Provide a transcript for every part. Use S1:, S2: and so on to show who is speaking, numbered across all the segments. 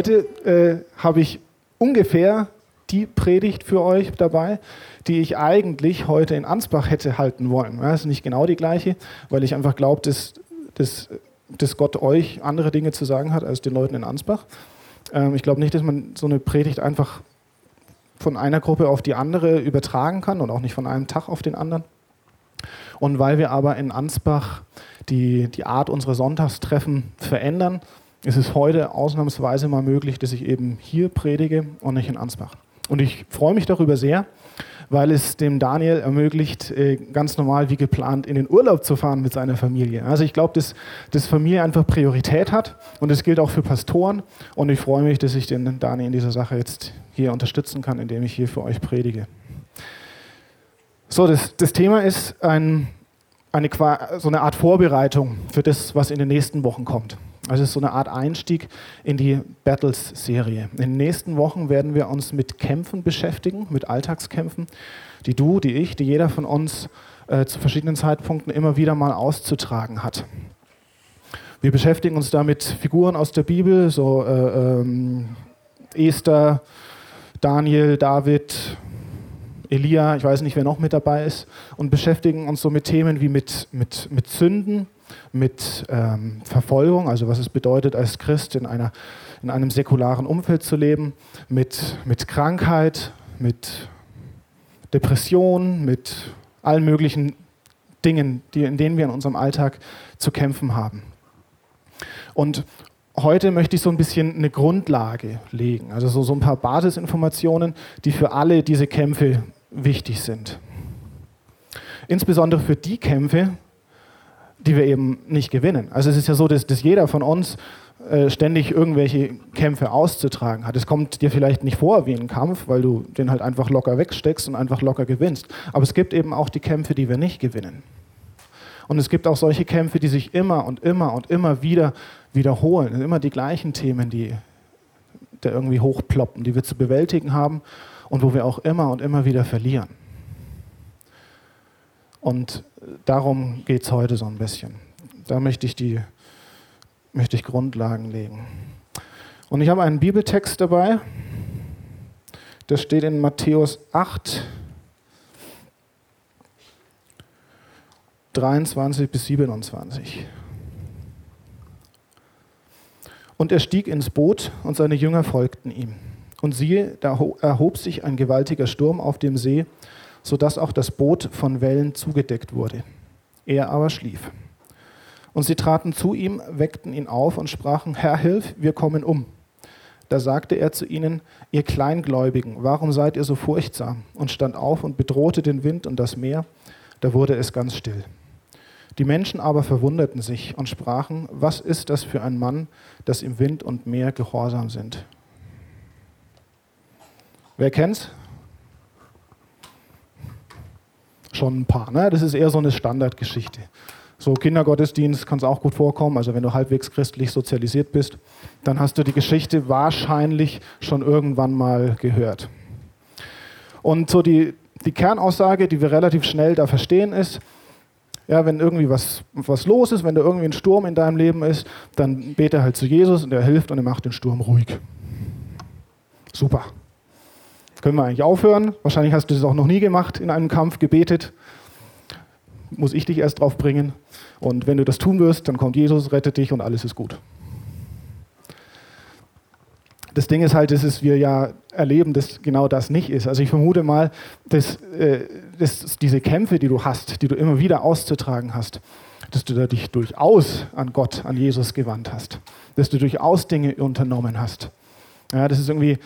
S1: heute äh, habe ich ungefähr die Predigt für euch dabei, die ich eigentlich heute in Ansbach hätte halten wollen. Das ist nicht genau die gleiche, weil ich einfach glaube, dass, dass, dass Gott euch andere Dinge zu sagen hat als den Leuten in Ansbach. Ähm, ich glaube nicht, dass man so eine Predigt einfach von einer Gruppe auf die andere übertragen kann und auch nicht von einem Tag auf den anderen. Und weil wir aber in Ansbach die, die Art unserer Sonntagstreffen verändern, ist es heute ausnahmsweise mal möglich, dass ich eben hier predige und nicht in Ansbach. Und ich freue mich darüber sehr, weil es dem Daniel ermöglicht, äh, ganz normal wie geplant in den Urlaub zu fahren mit seiner Familie. Also ich glaube, dass, dass Familie einfach Priorität hat und das gilt auch für Pastoren. Und ich freue mich, dass ich den Daniel in dieser Sache jetzt hier unterstützen kann, indem ich hier für euch predige. So, das, das Thema ist ein, eine, so eine Art Vorbereitung für das, was in den nächsten Wochen kommt. Also es ist so eine Art Einstieg in die Battles-Serie. In den nächsten Wochen werden wir uns mit Kämpfen beschäftigen, mit Alltagskämpfen, die du, die ich, die jeder von uns äh, zu verschiedenen Zeitpunkten immer wieder mal auszutragen hat. Wir beschäftigen uns da mit Figuren aus der Bibel, so äh, ähm, Esther, Daniel, David, Elia, ich weiß nicht, wer noch mit dabei ist, und beschäftigen uns so mit Themen wie mit, mit, mit Sünden, mit ähm, Verfolgung, also was es bedeutet, als Christ in, einer, in einem säkularen Umfeld zu leben, mit, mit Krankheit, mit Depression, mit allen möglichen Dingen, die, in denen wir in unserem Alltag zu kämpfen haben. Und heute möchte ich so ein bisschen eine Grundlage legen, also so, so ein paar Basisinformationen, die für alle diese Kämpfe wichtig sind. Insbesondere für die Kämpfe, die wir eben nicht gewinnen. Also es ist ja so, dass, dass jeder von uns äh, ständig irgendwelche Kämpfe auszutragen hat. Es kommt dir vielleicht nicht vor wie ein Kampf, weil du den halt einfach locker wegsteckst und einfach locker gewinnst. Aber es gibt eben auch die Kämpfe, die wir nicht gewinnen. Und es gibt auch solche Kämpfe, die sich immer und immer und immer wieder wiederholen. Immer die gleichen Themen, die da irgendwie hochploppen, die wir zu bewältigen haben und wo wir auch immer und immer wieder verlieren. Und darum geht es heute so ein bisschen. Da möchte ich, die, möchte ich Grundlagen legen. Und ich habe einen Bibeltext dabei. Der steht in Matthäus 8, 23 bis 27. Und er stieg ins Boot und seine Jünger folgten ihm. Und siehe, da erhob sich ein gewaltiger Sturm auf dem See, sodass auch das Boot von Wellen zugedeckt wurde. Er aber schlief. Und sie traten zu ihm, weckten ihn auf und sprachen, Herr, hilf, wir kommen um. Da sagte er zu ihnen, ihr Kleingläubigen, warum seid ihr so furchtsam? Und stand auf und bedrohte den Wind und das Meer, da wurde es ganz still. Die Menschen aber verwunderten sich und sprachen, was ist das für ein Mann, dass ihm Wind und Meer gehorsam sind? Wer kennt's? Schon ein paar. Ne? Das ist eher so eine Standardgeschichte. So Kindergottesdienst kann es auch gut vorkommen. Also wenn du halbwegs christlich sozialisiert bist, dann hast du die Geschichte wahrscheinlich schon irgendwann mal gehört. Und so die, die Kernaussage, die wir relativ schnell da verstehen, ist, ja, wenn irgendwie was, was los ist, wenn da irgendwie ein Sturm in deinem Leben ist, dann bete halt zu Jesus und er hilft und er macht den Sturm ruhig. Super. Können wir eigentlich aufhören? Wahrscheinlich hast du das auch noch nie gemacht, in einem Kampf gebetet. Muss ich dich erst drauf bringen. Und wenn du das tun wirst, dann kommt Jesus, rettet dich und alles ist gut. Das Ding ist halt, dass wir ja erleben, dass genau das nicht ist. Also ich vermute mal, dass, äh, dass diese Kämpfe, die du hast, die du immer wieder auszutragen hast, dass du dich durchaus an Gott, an Jesus gewandt hast. Dass du durchaus Dinge unternommen hast. Ja, das ist irgendwie,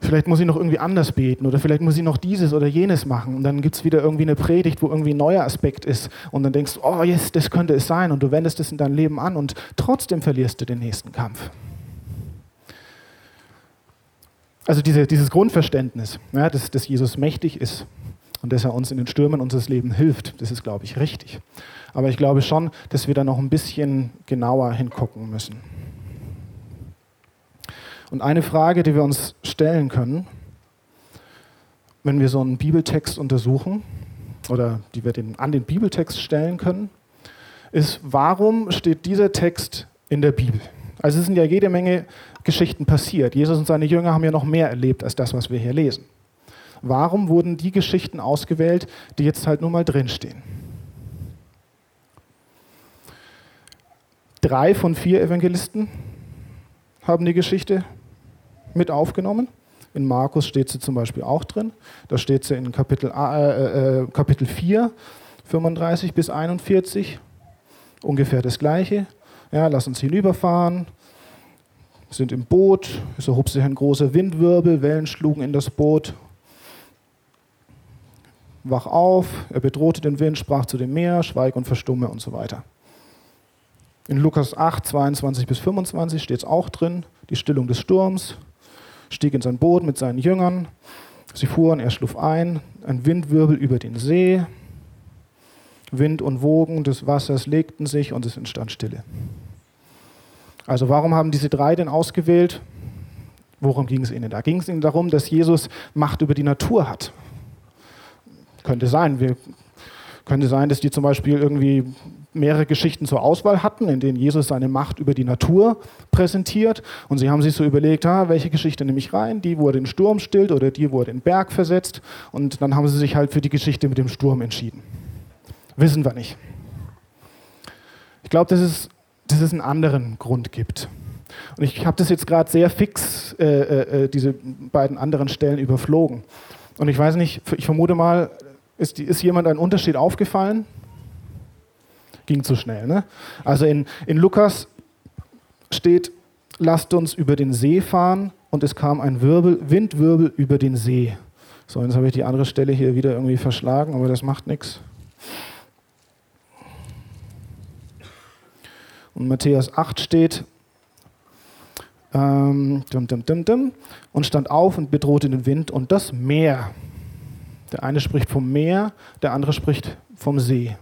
S1: Vielleicht muss ich noch irgendwie anders beten oder vielleicht muss ich noch dieses oder jenes machen. Und dann gibt es wieder irgendwie eine Predigt, wo irgendwie ein neuer Aspekt ist. Und dann denkst du, oh yes, das könnte es sein. Und du wendest es in dein Leben an und trotzdem verlierst du den nächsten Kampf. Also diese, dieses Grundverständnis, ja, dass, dass Jesus mächtig ist und dass er uns in den Stürmen unseres Lebens hilft, das ist, glaube ich, richtig. Aber ich glaube schon, dass wir da noch ein bisschen genauer hingucken müssen. Und eine Frage, die wir uns stellen können, wenn wir so einen Bibeltext untersuchen oder die wir den, an den Bibeltext stellen können, ist, warum steht dieser Text in der Bibel? Also es sind ja jede Menge Geschichten passiert. Jesus und seine Jünger haben ja noch mehr erlebt als das, was wir hier lesen. Warum wurden die Geschichten ausgewählt, die jetzt halt nur mal drinstehen? Drei von vier Evangelisten haben die Geschichte mit aufgenommen. In Markus steht sie zum Beispiel auch drin. Da steht sie in Kapitel, äh, äh, Kapitel 4, 35 bis 41. Ungefähr das Gleiche. Ja, lass uns hinüberfahren. Sind im Boot. Es erhob sich ein großer Windwirbel. Wellen schlugen in das Boot. Wach auf. Er bedrohte den Wind, sprach zu dem Meer, schweig und verstumme und so weiter. In Lukas 8, 22 bis 25 steht es auch drin, die Stillung des Sturms, stieg in sein Boot mit seinen Jüngern, sie fuhren, er schlug ein, ein Windwirbel über den See, Wind und Wogen des Wassers legten sich und es entstand Stille. Also warum haben diese drei denn ausgewählt? Worum ging es ihnen? Da ging es ihnen darum, dass Jesus Macht über die Natur hat. Könnte sein, wir, könnte sein, dass die zum Beispiel irgendwie mehrere Geschichten zur Auswahl hatten, in denen Jesus seine Macht über die Natur präsentiert. Und sie haben sich so überlegt, ah, welche Geschichte nehme ich rein? Die, wo er den Sturm stillt oder die, wo er den Berg versetzt. Und dann haben sie sich halt für die Geschichte mit dem Sturm entschieden. Wissen wir nicht. Ich glaube, dass es, dass es einen anderen Grund gibt. Und ich habe das jetzt gerade sehr fix, äh, äh, äh, diese beiden anderen Stellen überflogen. Und ich weiß nicht, ich vermute mal, ist, ist jemand ein Unterschied aufgefallen? Ging zu schnell. Ne? Also in, in Lukas steht, lasst uns über den See fahren und es kam ein Wirbel, Windwirbel über den See. So, jetzt habe ich die andere Stelle hier wieder irgendwie verschlagen, aber das macht nichts. Und Matthäus 8 steht, ähm, dum, dum, dum, dum, und stand auf und bedrohte den Wind und das Meer. Der eine spricht vom Meer, der andere spricht vom See.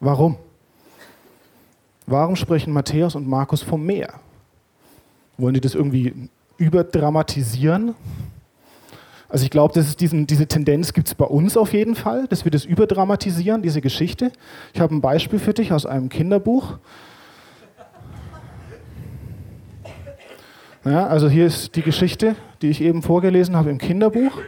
S1: Warum? Warum sprechen Matthäus und Markus vom Meer? Wollen die das irgendwie überdramatisieren? Also ich glaube, diese Tendenz gibt es bei uns auf jeden Fall, dass wir das überdramatisieren, diese Geschichte. Ich habe ein Beispiel für dich aus einem Kinderbuch. Ja, also hier ist die Geschichte, die ich eben vorgelesen habe im Kinderbuch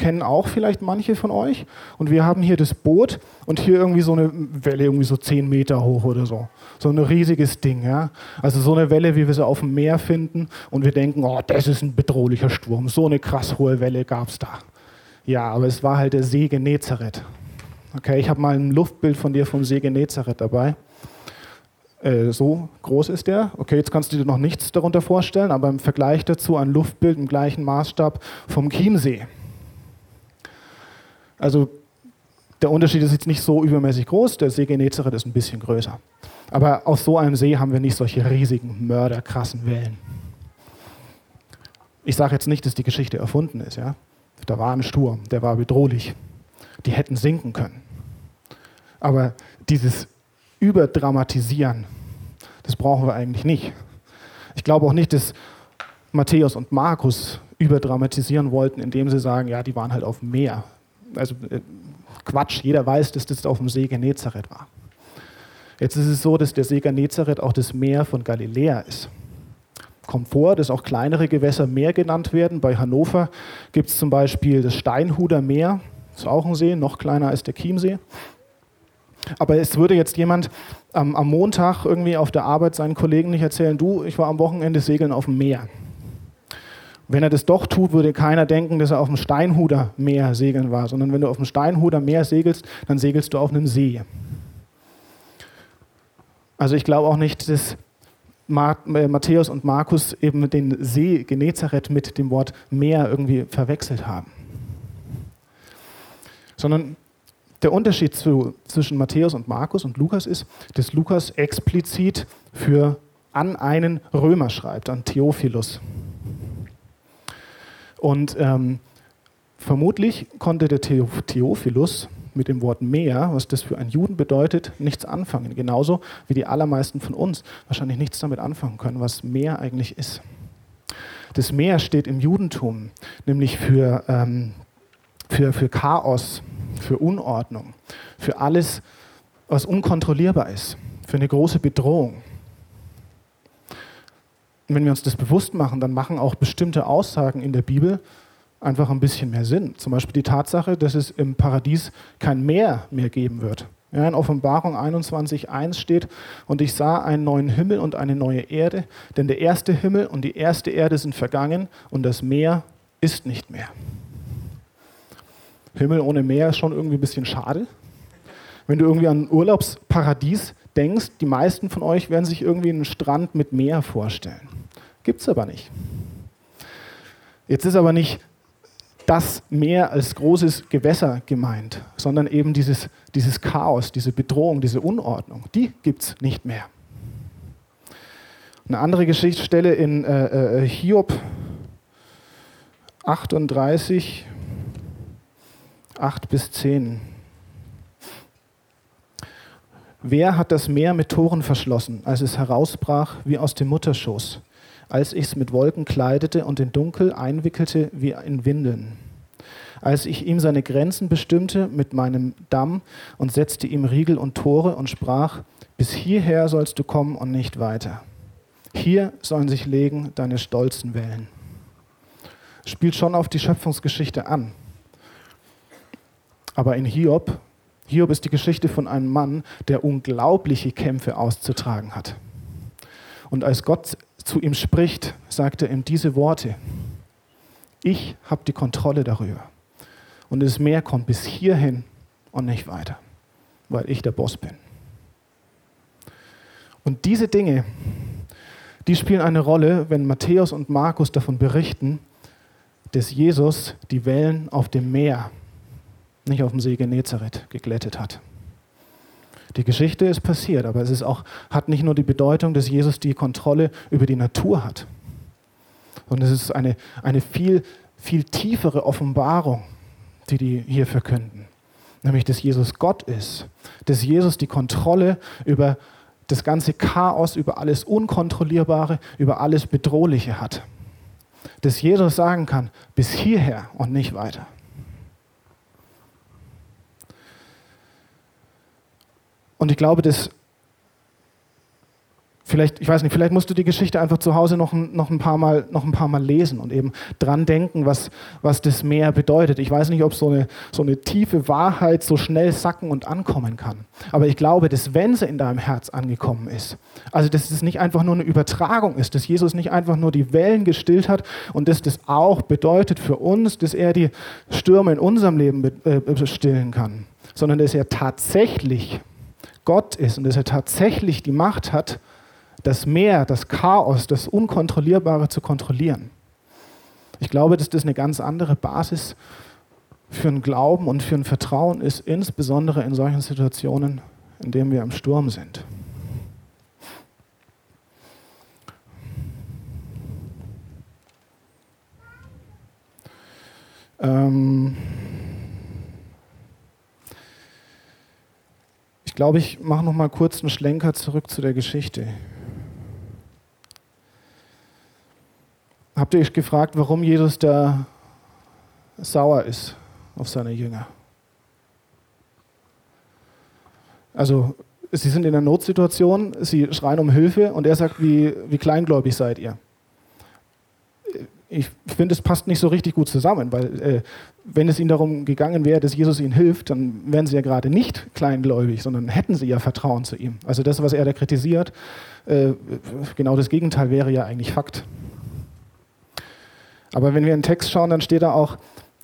S1: kennen auch vielleicht manche von euch. Und wir haben hier das Boot und hier irgendwie so eine Welle, irgendwie so zehn Meter hoch oder so. So ein riesiges Ding. Ja? Also so eine Welle, wie wir sie auf dem Meer finden. Und wir denken, oh, das ist ein bedrohlicher Sturm. So eine krass hohe Welle gab es da. Ja, aber es war halt der See Genezareth. Okay, ich habe mal ein Luftbild von dir vom See Genezareth dabei. Äh, so groß ist der. Okay, jetzt kannst du dir noch nichts darunter vorstellen, aber im Vergleich dazu ein Luftbild im gleichen Maßstab vom Chiemsee. Also der Unterschied ist jetzt nicht so übermäßig groß, der See Genezareth ist ein bisschen größer. Aber auf so einem See haben wir nicht solche riesigen, mörderkrassen Wellen. Ich sage jetzt nicht, dass die Geschichte erfunden ist. Ja? Da war ein Sturm, der war bedrohlich. Die hätten sinken können. Aber dieses Überdramatisieren, das brauchen wir eigentlich nicht. Ich glaube auch nicht, dass Matthäus und Markus überdramatisieren wollten, indem sie sagen, ja, die waren halt auf dem Meer also äh, Quatsch, jeder weiß, dass das auf dem See Genezareth war. Jetzt ist es so, dass der See Genezareth auch das Meer von Galiläa ist. Kommt vor, dass auch kleinere Gewässer Meer genannt werden. Bei Hannover gibt es zum Beispiel das Steinhuder Meer, das ist auch ein See, noch kleiner als der Chiemsee. Aber es würde jetzt jemand ähm, am Montag irgendwie auf der Arbeit seinen Kollegen nicht erzählen, du, ich war am Wochenende segeln auf dem Meer. Wenn er das doch tut, würde keiner denken, dass er auf dem Steinhuder Meer segeln war, sondern wenn du auf dem Steinhuder Meer segelst, dann segelst du auf einem See. Also ich glaube auch nicht, dass äh, Matthäus und Markus eben den See Genezareth mit dem Wort Meer irgendwie verwechselt haben. Sondern der Unterschied zu, zwischen Matthäus und Markus und Lukas ist, dass Lukas explizit für an einen Römer schreibt, an Theophilus. Und ähm, vermutlich konnte der Theophilus mit dem Wort Meer, was das für einen Juden bedeutet, nichts anfangen. Genauso wie die allermeisten von uns wahrscheinlich nichts damit anfangen können, was Meer eigentlich ist. Das Meer steht im Judentum nämlich für, ähm, für, für Chaos, für Unordnung, für alles, was unkontrollierbar ist, für eine große Bedrohung. Wenn wir uns das bewusst machen, dann machen auch bestimmte Aussagen in der Bibel einfach ein bisschen mehr Sinn. Zum Beispiel die Tatsache, dass es im Paradies kein Meer mehr geben wird. Ja, in Offenbarung 21.1 steht, und ich sah einen neuen Himmel und eine neue Erde, denn der erste Himmel und die erste Erde sind vergangen und das Meer ist nicht mehr. Himmel ohne Meer ist schon irgendwie ein bisschen schade. Wenn du irgendwie an ein Urlaubsparadies denkst, die meisten von euch werden sich irgendwie einen Strand mit Meer vorstellen. Gibt es aber nicht. Jetzt ist aber nicht das Meer als großes Gewässer gemeint, sondern eben dieses, dieses Chaos, diese Bedrohung, diese Unordnung. Die gibt es nicht mehr. Eine andere Geschichtsstelle in äh, äh, Hiob 38, 8 bis 10. Wer hat das Meer mit Toren verschlossen, als es herausbrach wie aus dem Mutterschoß? als ich es mit Wolken kleidete und in Dunkel einwickelte wie in Windeln. Als ich ihm seine Grenzen bestimmte mit meinem Damm und setzte ihm Riegel und Tore und sprach, bis hierher sollst du kommen und nicht weiter. Hier sollen sich legen deine stolzen Wellen. Spielt schon auf die Schöpfungsgeschichte an. Aber in Hiob, Hiob ist die Geschichte von einem Mann, der unglaubliche Kämpfe auszutragen hat. Und als Gott zu ihm spricht, sagt er ihm diese Worte. Ich habe die Kontrolle darüber. Und das Meer kommt bis hierhin und nicht weiter, weil ich der Boss bin. Und diese Dinge, die spielen eine Rolle, wenn Matthäus und Markus davon berichten, dass Jesus die Wellen auf dem Meer, nicht auf dem See Genezareth, geglättet hat. Die Geschichte ist passiert, aber es ist auch, hat nicht nur die Bedeutung, dass Jesus die Kontrolle über die Natur hat, sondern es ist eine, eine viel, viel tiefere Offenbarung, die die hier verkünden. Nämlich, dass Jesus Gott ist, dass Jesus die Kontrolle über das ganze Chaos, über alles Unkontrollierbare, über alles Bedrohliche hat. Dass Jesus sagen kann, bis hierher und nicht weiter. Und ich glaube, dass vielleicht, ich weiß nicht, vielleicht musst du die Geschichte einfach zu Hause noch ein, noch ein, paar, Mal, noch ein paar Mal lesen und eben dran denken, was, was das Meer bedeutet. Ich weiß nicht, ob so eine, so eine tiefe Wahrheit so schnell sacken und ankommen kann. Aber ich glaube, dass wenn sie in deinem Herz angekommen ist, also dass es nicht einfach nur eine Übertragung ist, dass Jesus nicht einfach nur die Wellen gestillt hat und dass das auch bedeutet für uns, dass er die Stürme in unserem Leben äh, stillen kann, sondern dass er tatsächlich Gott ist und dass er tatsächlich die Macht hat, das Meer, das Chaos, das Unkontrollierbare zu kontrollieren. Ich glaube, dass das eine ganz andere Basis für einen Glauben und für ein Vertrauen ist, insbesondere in solchen Situationen, in denen wir im Sturm sind. Ähm glaube, ich mache noch mal kurz einen Schlenker zurück zu der Geschichte. Habt ihr euch gefragt, warum Jesus da sauer ist auf seine Jünger? Also, sie sind in einer Notsituation, sie schreien um Hilfe und er sagt, wie, wie kleingläubig seid ihr? Ich finde, es passt nicht so richtig gut zusammen, weil äh, wenn es ihnen darum gegangen wäre, dass Jesus ihnen hilft, dann wären sie ja gerade nicht kleingläubig, sondern hätten sie ja Vertrauen zu ihm. Also das, was er da kritisiert, äh, genau das Gegenteil wäre ja eigentlich Fakt. Aber wenn wir in den Text schauen, dann steht da auch,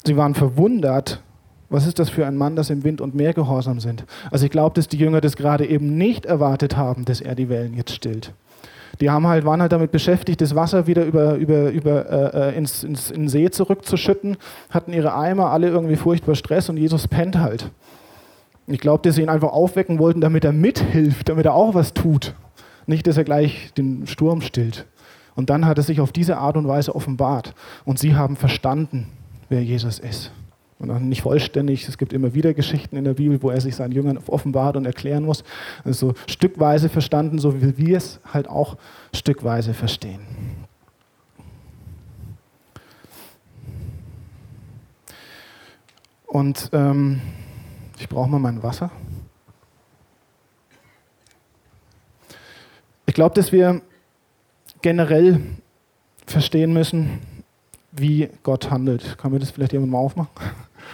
S1: sie waren verwundert, was ist das für ein Mann, dass im Wind und Meer gehorsam sind? Also ich glaube, dass die Jünger das gerade eben nicht erwartet haben, dass er die Wellen jetzt stillt. Die haben halt, waren halt damit beschäftigt, das Wasser wieder über, über, über, äh, äh, ins, ins, in den See zurückzuschütten, hatten ihre Eimer alle irgendwie furchtbar Stress und Jesus pennt halt. Ich glaube, dass sie ihn einfach aufwecken wollten, damit er mithilft, damit er auch was tut. Nicht, dass er gleich den Sturm stillt. Und dann hat er sich auf diese Art und Weise offenbart. Und sie haben verstanden, wer Jesus ist und auch nicht vollständig. Es gibt immer wieder Geschichten in der Bibel, wo er sich seinen Jüngern offenbart und erklären muss. Also stückweise verstanden, so wie wir es halt auch stückweise verstehen. Und ähm, ich brauche mal mein Wasser. Ich glaube, dass wir generell verstehen müssen, wie Gott handelt. Kann mir das vielleicht jemand mal aufmachen?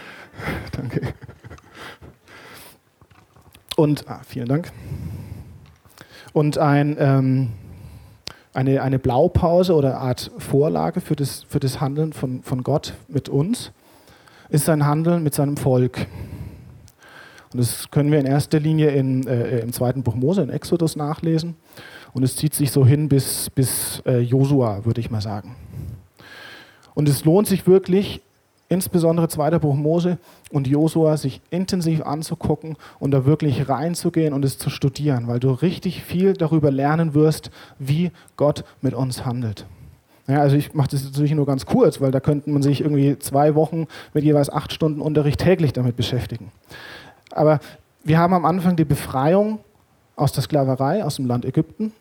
S1: Danke. Und, ah, vielen Dank. Und ein, ähm, eine, eine Blaupause oder Art Vorlage für das, für das Handeln von, von Gott mit uns ist sein Handeln mit seinem Volk. Und das können wir in erster Linie in, äh, im zweiten Buch Mose, in Exodus, nachlesen. Und es zieht sich so hin bis, bis äh, Josua, würde ich mal sagen. Und es lohnt sich wirklich, insbesondere zweiter Buch Mose und Josua, sich intensiv anzugucken und da wirklich reinzugehen und es zu studieren, weil du richtig viel darüber lernen wirst, wie Gott mit uns handelt. Ja, also ich mache das natürlich nur ganz kurz, weil da könnte man sich irgendwie zwei Wochen mit jeweils acht Stunden Unterricht täglich damit beschäftigen. Aber wir haben am Anfang die Befreiung aus der Sklaverei, aus dem Land Ägypten.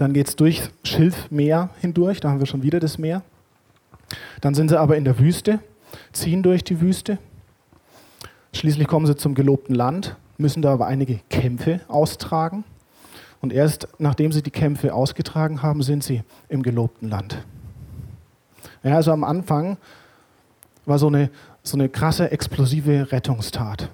S1: Dann geht es durch Schilfmeer hindurch, da haben wir schon wieder das Meer. Dann sind sie aber in der Wüste, ziehen durch die Wüste. Schließlich kommen sie zum gelobten Land, müssen da aber einige Kämpfe austragen. Und erst nachdem sie die Kämpfe ausgetragen haben, sind sie im gelobten Land. Ja, also am Anfang war so eine, so eine krasse, explosive Rettungstat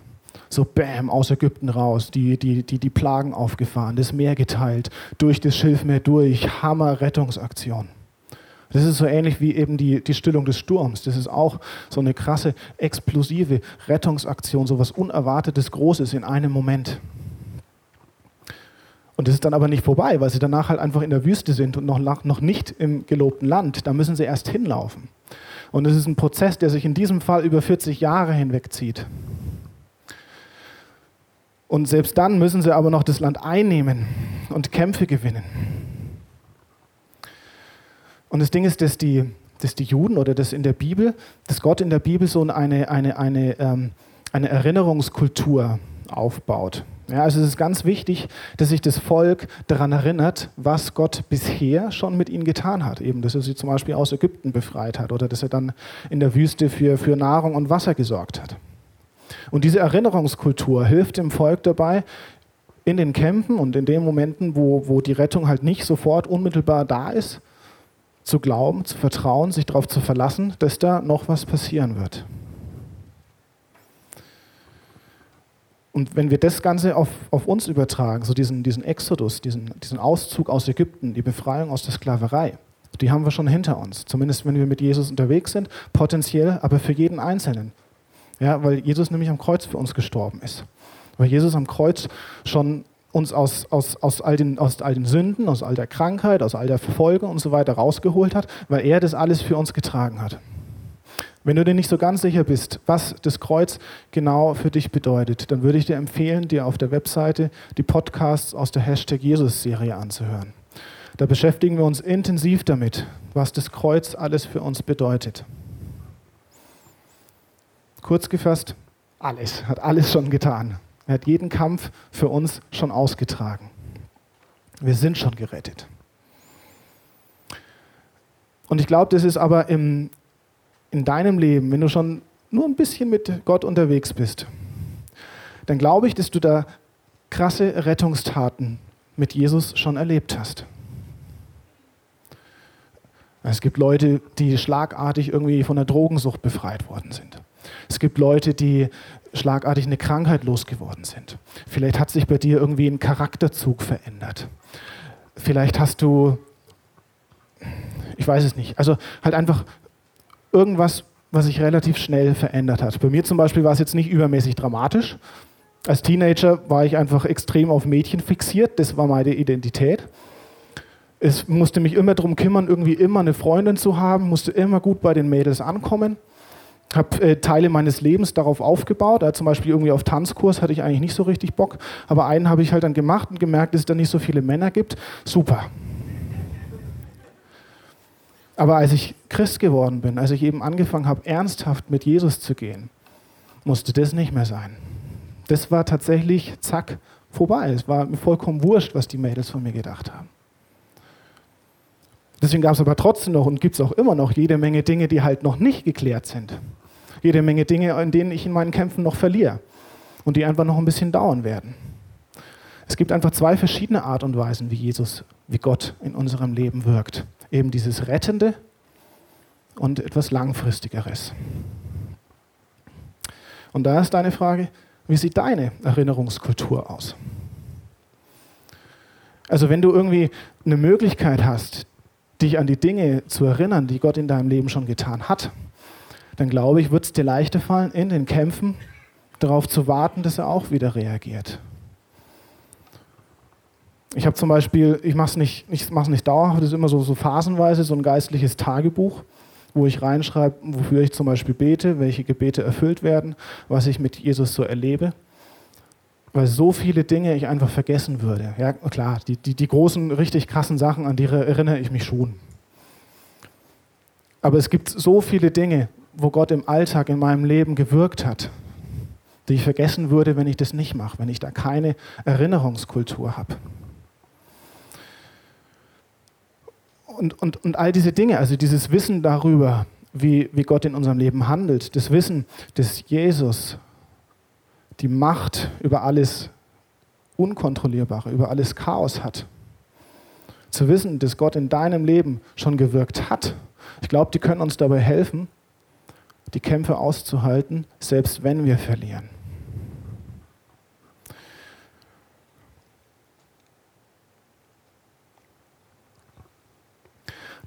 S1: so bam, aus Ägypten raus, die, die, die, die Plagen aufgefahren, das Meer geteilt, durch das Schilfmeer durch, Hammer Rettungsaktion. Das ist so ähnlich wie eben die, die Stillung des Sturms. Das ist auch so eine krasse, explosive Rettungsaktion, so was Unerwartetes, Großes in einem Moment. Und das ist dann aber nicht vorbei, weil sie danach halt einfach in der Wüste sind und noch, noch nicht im gelobten Land. Da müssen sie erst hinlaufen. Und es ist ein Prozess, der sich in diesem Fall über 40 Jahre hinwegzieht. Und selbst dann müssen sie aber noch das Land einnehmen und Kämpfe gewinnen. Und das Ding ist, dass die, dass die Juden oder das in der Bibel, dass Gott in der Bibel so eine, eine, eine, ähm, eine Erinnerungskultur aufbaut. Ja, also es ist ganz wichtig, dass sich das Volk daran erinnert, was Gott bisher schon mit ihnen getan hat. Eben, dass er sie zum Beispiel aus Ägypten befreit hat oder dass er dann in der Wüste für, für Nahrung und Wasser gesorgt hat. Und diese Erinnerungskultur hilft dem Volk dabei, in den Kämpfen und in den Momenten, wo, wo die Rettung halt nicht sofort unmittelbar da ist, zu glauben, zu vertrauen, sich darauf zu verlassen, dass da noch was passieren wird. Und wenn wir das Ganze auf, auf uns übertragen, so diesen, diesen Exodus, diesen, diesen Auszug aus Ägypten, die Befreiung aus der Sklaverei, die haben wir schon hinter uns. Zumindest wenn wir mit Jesus unterwegs sind, potenziell, aber für jeden Einzelnen. Ja, weil Jesus nämlich am Kreuz für uns gestorben ist. Weil Jesus am Kreuz schon uns aus, aus, aus, all den, aus all den Sünden, aus all der Krankheit, aus all der Verfolgung und so weiter rausgeholt hat, weil er das alles für uns getragen hat. Wenn du dir nicht so ganz sicher bist, was das Kreuz genau für dich bedeutet, dann würde ich dir empfehlen, dir auf der Webseite die Podcasts aus der Hashtag Jesus-Serie anzuhören. Da beschäftigen wir uns intensiv damit, was das Kreuz alles für uns bedeutet. Kurz gefasst, alles, hat alles schon getan. Er hat jeden Kampf für uns schon ausgetragen. Wir sind schon gerettet. Und ich glaube, das ist aber im, in deinem Leben, wenn du schon nur ein bisschen mit Gott unterwegs bist, dann glaube ich, dass du da krasse Rettungstaten mit Jesus schon erlebt hast. Es gibt Leute, die schlagartig irgendwie von der Drogensucht befreit worden sind. Es gibt Leute, die schlagartig eine Krankheit losgeworden sind. Vielleicht hat sich bei dir irgendwie ein Charakterzug verändert. Vielleicht hast du, ich weiß es nicht, also halt einfach irgendwas, was sich relativ schnell verändert hat. Bei mir zum Beispiel war es jetzt nicht übermäßig dramatisch. Als Teenager war ich einfach extrem auf Mädchen fixiert, das war meine Identität. Es musste mich immer darum kümmern, irgendwie immer eine Freundin zu haben, musste immer gut bei den Mädels ankommen habe äh, Teile meines Lebens darauf aufgebaut. Also zum Beispiel irgendwie auf Tanzkurs hatte ich eigentlich nicht so richtig Bock, aber einen habe ich halt dann gemacht und gemerkt, dass es da nicht so viele Männer gibt. Super. Aber als ich Christ geworden bin, als ich eben angefangen habe, ernsthaft mit Jesus zu gehen, musste das nicht mehr sein. Das war tatsächlich, zack, vorbei. Es war mir vollkommen wurscht, was die Mädels von mir gedacht haben. Deswegen gab es aber trotzdem noch und gibt es auch immer noch jede Menge Dinge, die halt noch nicht geklärt sind. Jede Menge Dinge, in denen ich in meinen Kämpfen noch verliere und die einfach noch ein bisschen dauern werden. Es gibt einfach zwei verschiedene Art und Weisen, wie Jesus, wie Gott in unserem Leben wirkt. Eben dieses Rettende und etwas Langfristigeres. Und da ist deine Frage, wie sieht deine Erinnerungskultur aus? Also wenn du irgendwie eine Möglichkeit hast, dich an die Dinge zu erinnern, die Gott in deinem Leben schon getan hat, dann glaube ich, wird es dir leichter fallen, in den Kämpfen darauf zu warten, dass er auch wieder reagiert. Ich habe zum Beispiel, ich mache es nicht, nicht, dauerhaft, das ist immer so, so phasenweise, so ein geistliches Tagebuch, wo ich reinschreibe, wofür ich zum Beispiel bete, welche Gebete erfüllt werden, was ich mit Jesus so erlebe. Weil so viele Dinge ich einfach vergessen würde. Ja, klar, die, die, die großen, richtig krassen Sachen, an die erinnere ich mich schon. Aber es gibt so viele Dinge, wo Gott im Alltag in meinem Leben gewirkt hat, die ich vergessen würde, wenn ich das nicht mache, wenn ich da keine Erinnerungskultur habe. Und, und, und all diese Dinge, also dieses Wissen darüber, wie, wie Gott in unserem Leben handelt, das Wissen, dass Jesus die Macht über alles Unkontrollierbare, über alles Chaos hat. Zu wissen, dass Gott in deinem Leben schon gewirkt hat. Ich glaube, die können uns dabei helfen, die Kämpfe auszuhalten, selbst wenn wir verlieren.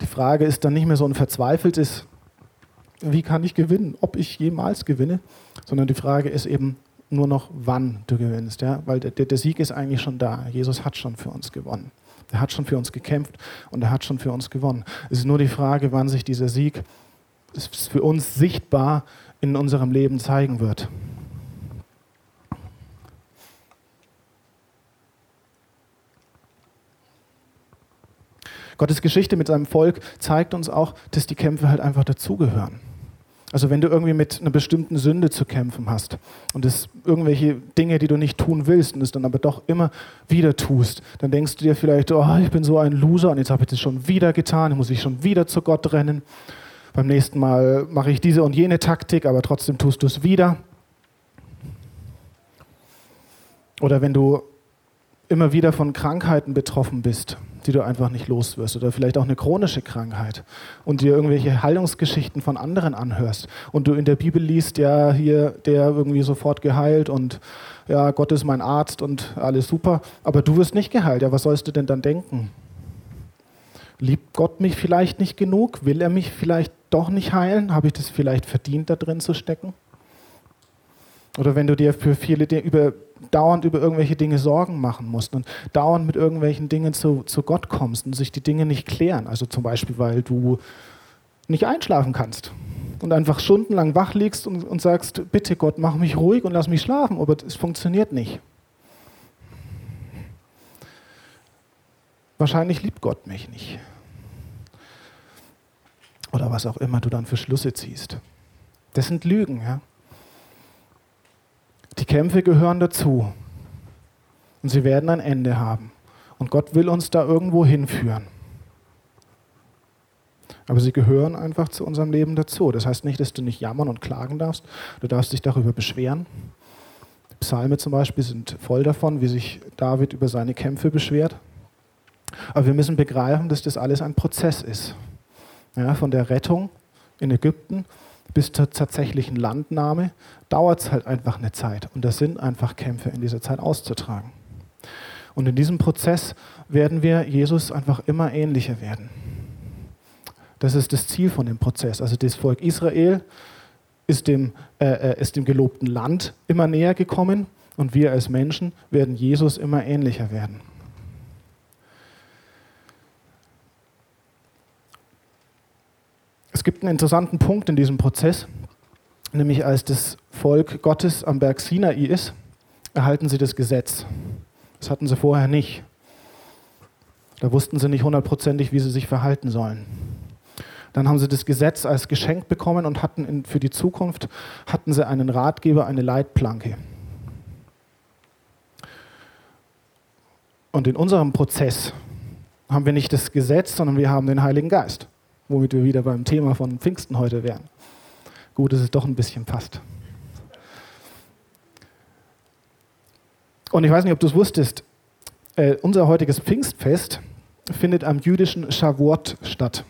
S1: Die Frage ist dann nicht mehr so ein verzweifeltes, wie kann ich gewinnen, ob ich jemals gewinne, sondern die Frage ist eben nur noch, wann du gewinnst. Ja? Weil der, der Sieg ist eigentlich schon da. Jesus hat schon für uns gewonnen. Er hat schon für uns gekämpft und er hat schon für uns gewonnen. Es ist nur die Frage, wann sich dieser Sieg für uns sichtbar in unserem Leben zeigen wird. Gottes Geschichte mit seinem Volk zeigt uns auch, dass die Kämpfe halt einfach dazugehören. Also wenn du irgendwie mit einer bestimmten Sünde zu kämpfen hast und es irgendwelche Dinge, die du nicht tun willst und es dann aber doch immer wieder tust, dann denkst du dir vielleicht, oh, ich bin so ein Loser und jetzt habe ich das schon wieder getan, muss ich schon wieder zu Gott rennen. Beim nächsten Mal mache ich diese und jene Taktik, aber trotzdem tust du es wieder. Oder wenn du immer wieder von Krankheiten betroffen bist die du einfach nicht los wirst oder vielleicht auch eine chronische Krankheit und dir irgendwelche Heilungsgeschichten von anderen anhörst und du in der Bibel liest, ja, hier der irgendwie sofort geheilt und ja, Gott ist mein Arzt und alles super, aber du wirst nicht geheilt. Ja, was sollst du denn dann denken? Liebt Gott mich vielleicht nicht genug? Will er mich vielleicht doch nicht heilen? Habe ich das vielleicht verdient, da drin zu stecken? Oder wenn du dir für viele Dinge über dauernd über irgendwelche Dinge Sorgen machen musst und dauernd mit irgendwelchen Dingen zu, zu Gott kommst und sich die Dinge nicht klären. Also zum Beispiel, weil du nicht einschlafen kannst und einfach stundenlang wach liegst und, und sagst, bitte Gott, mach mich ruhig und lass mich schlafen, aber es funktioniert nicht. Wahrscheinlich liebt Gott mich nicht. Oder was auch immer du dann für Schlüsse ziehst. Das sind Lügen, ja. Die Kämpfe gehören dazu. Und sie werden ein Ende haben. Und Gott will uns da irgendwo hinführen. Aber sie gehören einfach zu unserem Leben dazu. Das heißt nicht, dass du nicht jammern und klagen darfst. Du darfst dich darüber beschweren. Die Psalme zum Beispiel sind voll davon, wie sich David über seine Kämpfe beschwert. Aber wir müssen begreifen, dass das alles ein Prozess ist. Ja, von der Rettung in Ägypten bis zur tatsächlichen Landnahme dauert es halt einfach eine Zeit. Und das sind einfach Kämpfe in dieser Zeit auszutragen. Und in diesem Prozess werden wir Jesus einfach immer ähnlicher werden. Das ist das Ziel von dem Prozess. Also das Volk Israel ist dem, äh, äh ist dem gelobten Land immer näher gekommen und wir als Menschen werden Jesus immer ähnlicher werden. Es gibt einen interessanten Punkt in diesem Prozess, nämlich als das Volk Gottes am Berg Sinai ist, erhalten sie das Gesetz. Das hatten sie vorher nicht. Da wussten sie nicht hundertprozentig, wie sie sich verhalten sollen. Dann haben sie das Gesetz als Geschenk bekommen und hatten in, für die Zukunft hatten sie einen Ratgeber, eine Leitplanke. Und in unserem Prozess haben wir nicht das Gesetz, sondern wir haben den Heiligen Geist womit wir wieder beim Thema von Pfingsten heute wären. Gut, dass es doch ein bisschen passt. Und ich weiß nicht, ob du es wusstest, Äh, unser heutiges Pfingstfest findet am jüdischen Shavuot statt.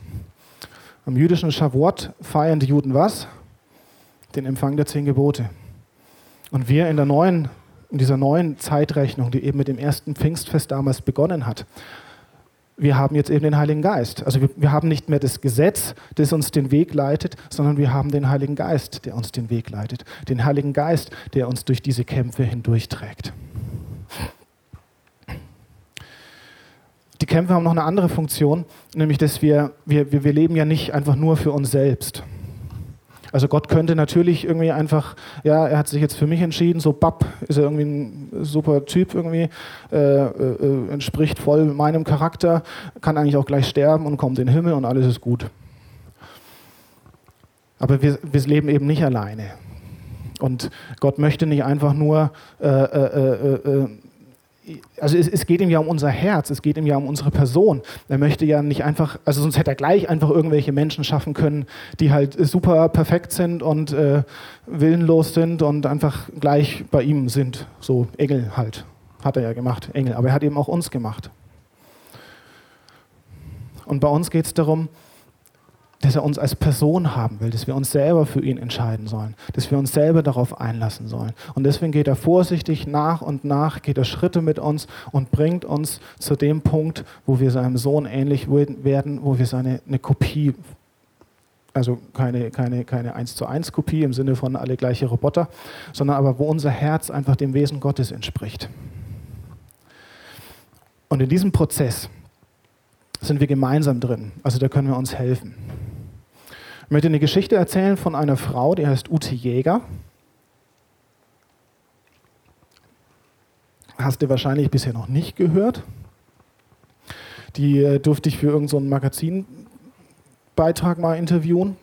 S1: Am jüdischen Shavuot feiern die Juden was? Den Empfang der zehn Gebote. Und wir in, der neuen, in dieser neuen Zeitrechnung, die eben mit dem ersten Pfingstfest damals begonnen hat, wir haben jetzt eben den Heiligen Geist. Also wir, wir, haben nicht mehr das Gesetz, das uns den Weg leitet, sondern wir haben den Heiligen Geist, der uns den Weg leitet. Den Heiligen Geist, der uns durch diese Kämpfe hindurchträgt. Die Kämpfe haben noch eine andere Funktion, nämlich dass wir, wir, wir leben ja nicht einfach nur für uns selbst. Also Gott könnte natürlich irgendwie einfach, ja, er hat sich jetzt für mich entschieden, so bapp, ist er irgendwie ein super Typ irgendwie, äh, äh, entspricht voll meinem Charakter, kann eigentlich auch gleich sterben und kommt in den Himmel und alles ist gut. Aber wir, wir leben eben nicht alleine. Und Gott möchte nicht einfach nur äh, äh, äh, äh also es, es, geht ihm ja um unser Herz, es geht ihm ja um unsere Person. Er möchte ja nicht einfach, also sonst hätte er gleich einfach irgendwelche Menschen schaffen können, die halt super perfekt sind und äh, willenlos sind und einfach gleich bei ihm sind. So Engel halt, hat er ja gemacht, Engel. Aber er hat eben auch uns gemacht. Und bei uns geht es darum, dass er uns als Person haben will, dass wir uns selber für ihn entscheiden sollen, dass wir uns selber darauf einlassen sollen. Und deswegen geht er vorsichtig nach und nach, geht er Schritte mit uns und bringt uns zu dem Punkt, wo wir seinem Sohn ähnlich werden, wo wir seine eine Kopie, also keine, keine, keine 1 zu 1 Kopie im Sinne von alle gleiche Roboter, sondern aber wo unser Herz einfach dem Wesen Gottes entspricht. Und in diesem Prozess sind wir gemeinsam drin. Also da können wir uns helfen. Ich möchte eine Geschichte erzählen von einer Frau, die heißt Ute Jäger. Hast du wahrscheinlich bisher noch nicht gehört. Die äh, durfte ich für irgendeinen so Magazinbeitrag mal interviewen.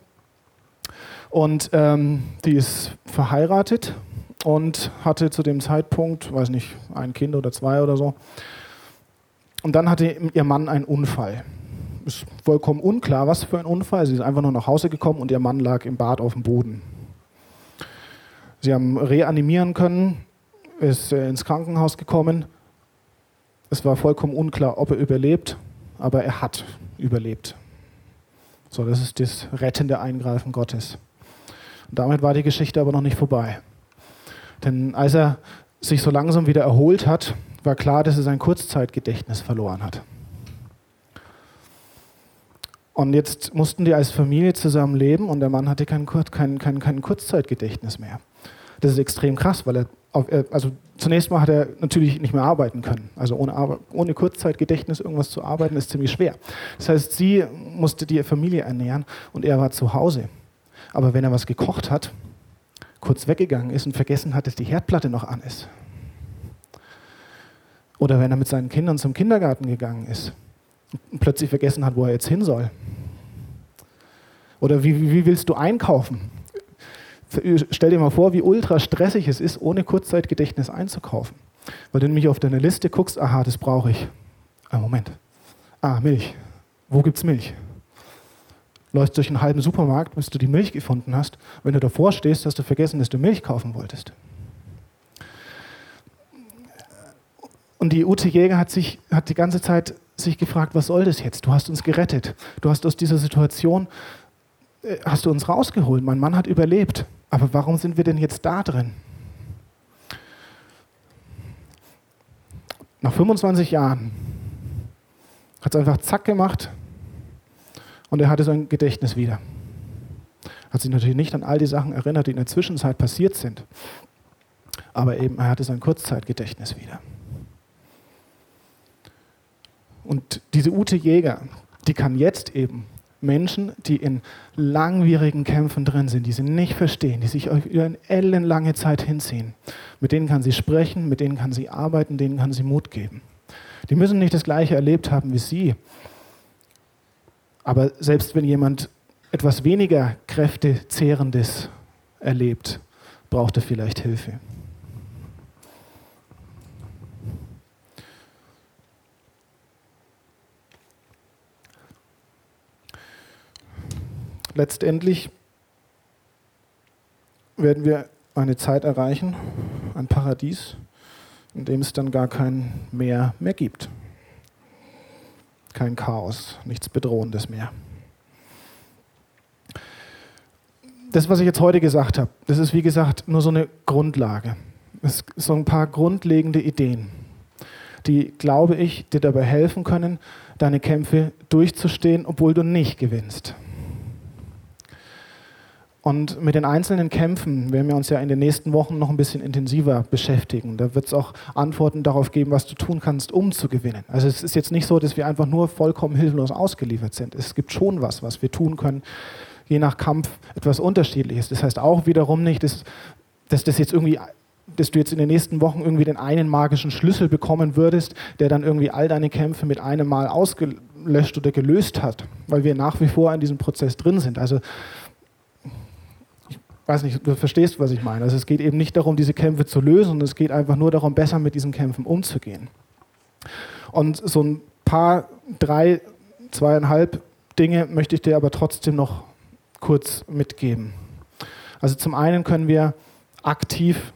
S1: Und ähm, die ist verheiratet und hatte zu dem Zeitpunkt, weiß nicht, ein Kind oder zwei oder so. Und dann hatte ihr Mann einen Unfall ist vollkommen unklar, was für ein Unfall. Sie ist einfach nur nach Hause gekommen und ihr Mann lag im Bad auf dem Boden. Sie haben reanimieren können, ist äh, ins Krankenhaus gekommen. Es war vollkommen unklar, ob er überlebt, aber er hat überlebt. So, das ist das rettende Eingreifen Gottes. Und damit war die Geschichte aber noch nicht vorbei. Denn als er sich so langsam wieder erholt hat, war klar, dass er sein Kurzzeitgedächtnis verloren hat. Und jetzt mussten die als Familie zusammen leben und der Mann hatte kein, kein, kein, kein Kurzzeitgedächtnis mehr. Das ist extrem krass, weil er, auf, also zunächst mal hat er natürlich nicht mehr arbeiten können. Also ohne, ohne Kurzzeitgedächtnis irgendwas zu arbeiten ist ziemlich schwer. Das heißt, sie musste die Familie ernähren und er war zu Hause. Aber wenn er was gekocht hat, kurz weggegangen ist und vergessen hat, dass die Herdplatte noch an ist. Oder wenn er mit seinen Kindern zum Kindergarten gegangen ist plötzlich vergessen hat, wo er jetzt hin soll. Oder wie, wie willst du einkaufen? Stell dir mal vor, wie ultra stressig es ist, ohne Kurzzeitgedächtnis einzukaufen. Weil du nämlich auf deine Liste guckst, aha, das brauche ich. Ah, Moment. Ah, Milch. Wo gibt's Milch? Läufst durch einen halben Supermarkt, bis du die Milch gefunden hast. Wenn du davor stehst, hast du vergessen, dass du Milch kaufen wolltest. Und die Ute Jäger hat sich hat die ganze Zeit sich gefragt, was soll das jetzt? Du hast uns gerettet. Du hast aus dieser Situation, äh, hast du uns rausgeholt. Mein Mann hat überlebt. Aber warum sind wir denn jetzt da drin? Nach 25 Jahren hat es einfach zack gemacht und er hatte sein Gedächtnis wieder. Hat sich natürlich nicht an all die Sachen erinnert, die in der Zwischenzeit passiert sind. Aber eben, er hatte sein Kurzzeitgedächtnis wieder. Und diese Ute Jäger, die kann jetzt eben Menschen, die in langwierigen Kämpfen drin sind, die sie nicht verstehen, die sich über eine ellenlange Zeit hinziehen, mit denen kann sie sprechen, mit denen kann sie arbeiten, denen kann sie Mut geben. Die müssen nicht das Gleiche erlebt haben wie sie. Aber selbst wenn jemand etwas weniger kräftezehrendes erlebt, braucht er vielleicht Hilfe. Letztendlich werden wir eine Zeit erreichen, ein Paradies, in dem es dann gar kein Meer mehr gibt. Kein Chaos, nichts Bedrohendes mehr. Das, was ich jetzt heute gesagt habe, das ist wie gesagt nur so eine Grundlage. Es sind so ein paar grundlegende Ideen, die, glaube ich, dir dabei helfen können, deine Kämpfe durchzustehen, obwohl du nicht gewinnst. Und mit den einzelnen Kämpfen werden wir uns ja in den nächsten Wochen noch ein bisschen intensiver beschäftigen. Da wird es auch Antworten darauf geben, was du tun kannst, um zu gewinnen. Also es ist jetzt nicht so, dass wir einfach nur vollkommen hilflos ausgeliefert sind. Es gibt schon was, was wir tun können, je nach Kampf etwas unterschiedliches. Das heißt auch wiederum nicht, dass, dass das jetzt irgendwie dass du jetzt in den nächsten Wochen irgendwie den einen magischen Schlüssel bekommen würdest, der dann irgendwie all deine Kämpfe mit einem Mal ausgelöscht oder gelöst hat, weil wir nach wie vor in diesem Prozess drin sind. Also weiß nicht, du verstehst, was ich meine. Also es geht eben nicht darum, diese Kämpfe zu lösen, es geht einfach nur darum, besser mit diesen Kämpfen umzugehen. Und so ein paar, drei, zweieinhalb Dinge möchte ich dir aber trotzdem noch kurz mitgeben. Also zum einen können wir aktiv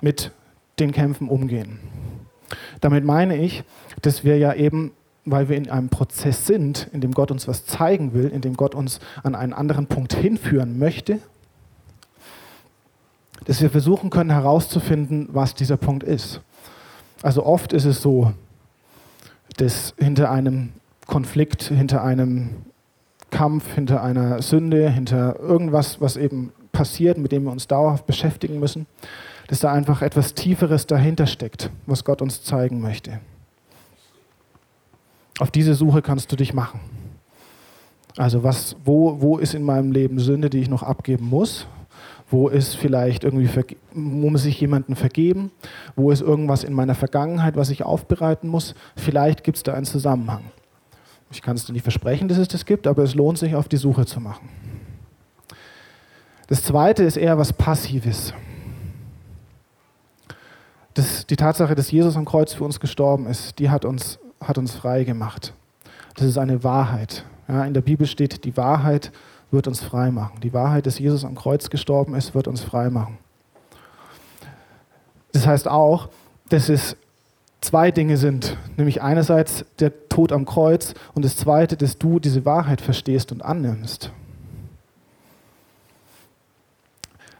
S1: mit den Kämpfen umgehen. Damit meine ich, dass wir ja eben, weil wir in einem Prozess sind, in dem Gott uns was zeigen will, in dem Gott uns an einen anderen Punkt hinführen möchte, dass wir versuchen können herauszufinden, was dieser Punkt ist. Also oft ist es so, dass hinter einem Konflikt, hinter einem Kampf, hinter einer Sünde, hinter irgendwas, was eben passiert, mit dem wir uns dauerhaft beschäftigen müssen, dass da einfach etwas Tieferes dahinter steckt, was Gott uns zeigen möchte. Auf diese Suche kannst du dich machen. Also was, wo, wo ist in meinem Leben Sünde, die ich noch abgeben muss? Wo ist vielleicht irgendwie, muss ich jemanden vergeben? Wo ist irgendwas in meiner Vergangenheit, was ich aufbereiten muss? Vielleicht gibt es da einen Zusammenhang. Ich kann es dir nicht versprechen, dass es das gibt, aber es lohnt sich, auf die Suche zu machen. Das zweite ist eher was Passives. Das, die Tatsache, dass Jesus am Kreuz für uns gestorben ist, die hat uns, hat uns frei gemacht. Das ist eine Wahrheit. Ja, in der Bibel steht, die Wahrheit wird uns frei machen. Die Wahrheit, dass Jesus am Kreuz gestorben ist, wird uns frei machen. Das heißt auch, dass es zwei Dinge sind, nämlich einerseits der Tod am Kreuz und das zweite, dass du diese Wahrheit verstehst und annimmst.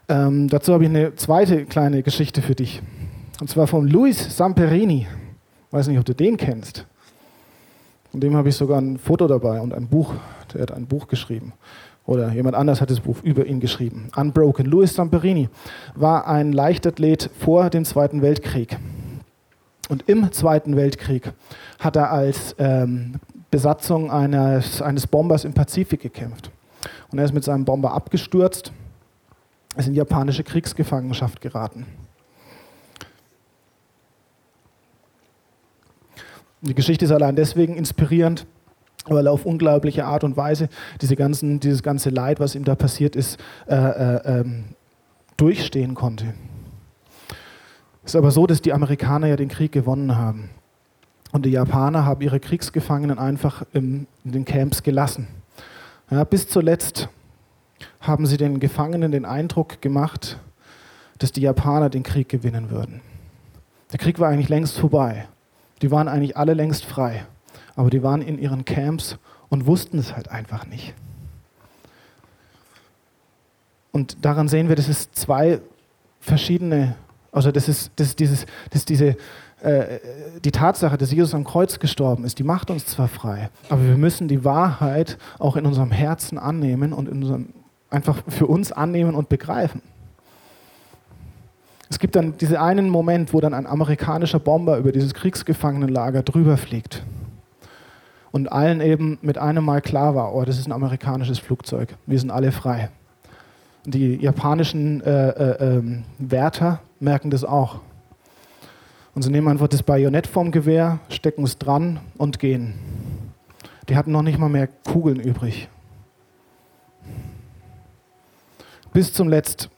S1: Ähm, dazu habe ich eine zweite kleine Geschichte für dich. Und zwar von Luis Samperini. Ich weiß nicht, ob du den kennst. Von dem habe ich sogar ein Foto dabei und ein Buch. Der hat ein Buch geschrieben. Oder jemand anders hat das Buch über ihn geschrieben. Unbroken. Louis Samperini war ein Leichtathlet vor dem Zweiten Weltkrieg. Und im Zweiten Weltkrieg hat er als ähm, Besatzung eines, eines Bombers im Pazifik gekämpft. Und er ist mit seinem Bomber abgestürzt, ist in japanische Kriegsgefangenschaft geraten. Die Geschichte ist allein deswegen inspirierend, weil er auf unglaubliche Art und Weise diese ganzen, dieses ganze Leid, was ihm da passiert ist, äh, äh, ähm, durchstehen konnte. Es ist aber so, dass die Amerikaner ja den Krieg gewonnen haben. Und die Japaner haben ihre Kriegsgefangenen einfach in, in den Camps gelassen. Ja, bis zuletzt haben sie den Gefangenen den Eindruck gemacht, dass die Japaner den Krieg gewinnen würden. Der Krieg war eigentlich längst vorbei. Die waren eigentlich alle längst frei aber die waren in ihren Camps und wussten es halt einfach nicht. Und daran sehen wir, dass es zwei verschiedene, also das ist, das ist, dieses, das ist diese, äh, die Tatsache, dass Jesus am Kreuz gestorben ist, die macht uns zwar frei, aber wir müssen die Wahrheit auch in unserem Herzen annehmen und in unserem, einfach für uns annehmen und begreifen. Es gibt dann diesen einen Moment, wo dann ein amerikanischer Bomber über dieses Kriegsgefangenenlager drüber fliegt und allen eben mit einem Mal klar war, oh, das ist ein amerikanisches Flugzeug, wir sind alle frei. Die japanischen äh, äh, äh, Wärter merken das auch. Und sie nehmen einfach das Bajonett vom Gewehr, stecken es dran und gehen. Die hatten noch nicht mal mehr Kugeln übrig. Bis zum Letzt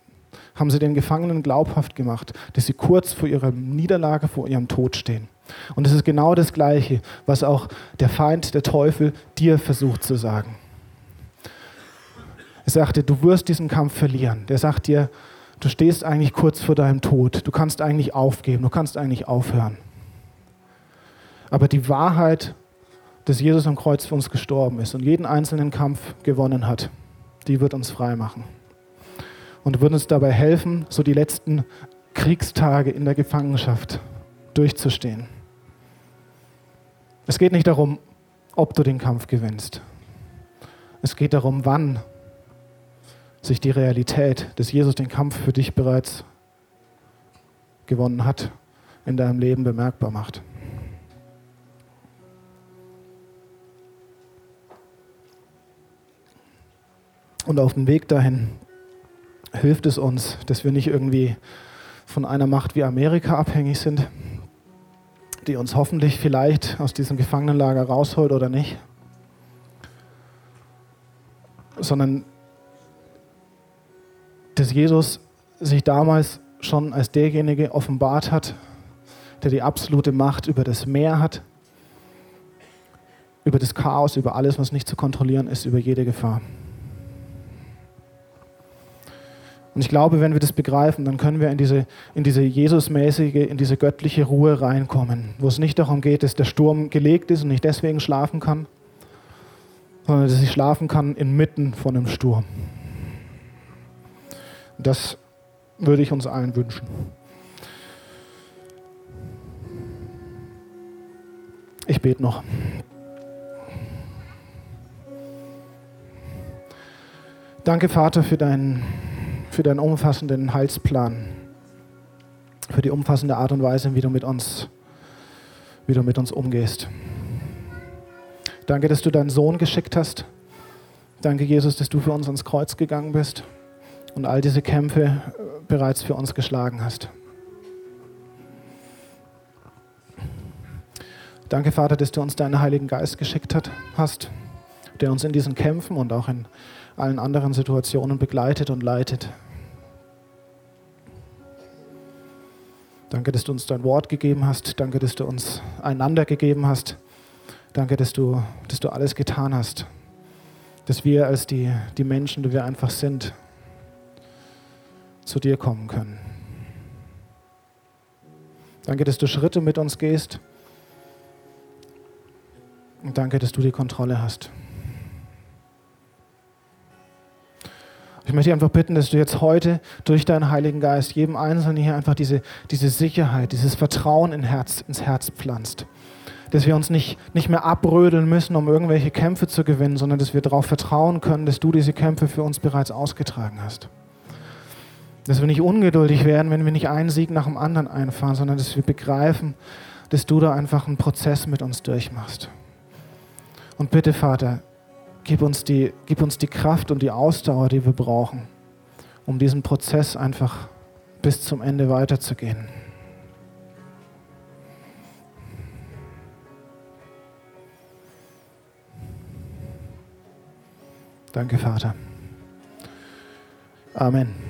S1: haben sie den Gefangenen glaubhaft gemacht, dass sie kurz vor ihrer Niederlage, vor ihrem Tod stehen. Und es ist genau das Gleiche, was auch der Feind, der Teufel, dir versucht zu sagen. Er sagte, du wirst diesen Kampf verlieren. Der sagt dir, du stehst eigentlich kurz vor deinem Tod. Du kannst eigentlich aufgeben, du kannst eigentlich aufhören. Aber die Wahrheit, dass Jesus am Kreuz für uns gestorben ist und jeden einzelnen Kampf gewonnen hat, die wird uns frei machen. Und wird uns dabei helfen, so die letzten Kriegstage in der Gefangenschaft durchzustehen. Es geht nicht darum, ob du den Kampf gewinnst. Es geht darum, wann sich die Realität, dass Jesus den Kampf für dich bereits gewonnen hat, in deinem Leben bemerkbar macht. Und auf dem Weg dahin hilft es uns, dass wir nicht irgendwie von einer Macht wie Amerika abhängig sind, die uns hoffentlich vielleicht aus diesem Gefangenenlager rausholt oder nicht, sondern dass Jesus sich damals schon als derjenige offenbart hat, der die absolute Macht über das Meer hat, über das Chaos, über alles, was nicht zu kontrollieren ist, über jede Gefahr. Und ich glaube, wenn wir das begreifen, dann können wir in diese, in diese Jesusmäßige, in diese göttliche Ruhe reinkommen, wo es nicht darum geht, dass der Sturm gelegt ist und ich deswegen schlafen kann, sondern dass ich schlafen kann inmitten von einem Sturm. Das würde ich uns allen wünschen. Ich bete noch. Danke, Vater, für deinen, für deinen umfassenden Heilsplan, für die umfassende Art und Weise, wie du mit uns, wie du mit uns umgehst. Danke, dass du deinen Sohn geschickt hast. Danke, Jesus, dass du für uns ans Kreuz gegangen bist und all diese Kämpfe äh, bereits für uns geschlagen hast. Danke, Vater, dass du uns deinen Heiligen Geist geschickt hat, hast, der uns in diesen Kämpfen und auch in allen anderen Situationen begleitet und leitet. Danke, dass du uns dein Wort gegeben hast. Danke, dass du uns einander gegeben hast. Danke, dass du, dass du alles getan hast. Dass wir als die, die Menschen, die wir einfach sind, zu dir kommen können. Danke, dass du Schritte mit uns gehst. Und danke, dass du die Kontrolle hast. Ich möchte dich einfach bitten, dass du jetzt heute durch deinen Heiligen Geist jedem Einzelnen hier einfach diese, diese Sicherheit, dieses Vertrauen in Herz, ins Herz pflanzt. Dass wir uns nicht, nicht mehr abrödeln müssen, um irgendwelche Kämpfe zu gewinnen, sondern dass wir darauf vertrauen können, dass du diese Kämpfe für uns bereits ausgetragen hast. Dass wir nicht ungeduldig werden, wenn wir nicht einen Sieg nach dem anderen einfahren, sondern dass wir begreifen, dass du da einfach einen Prozess mit uns durchmachst. Und bitte, Vater, gib uns die, gib uns die Kraft und die Ausdauer, die wir brauchen, um diesen Prozess einfach bis zum Ende weiterzugehen. Danke, Vater. Amen.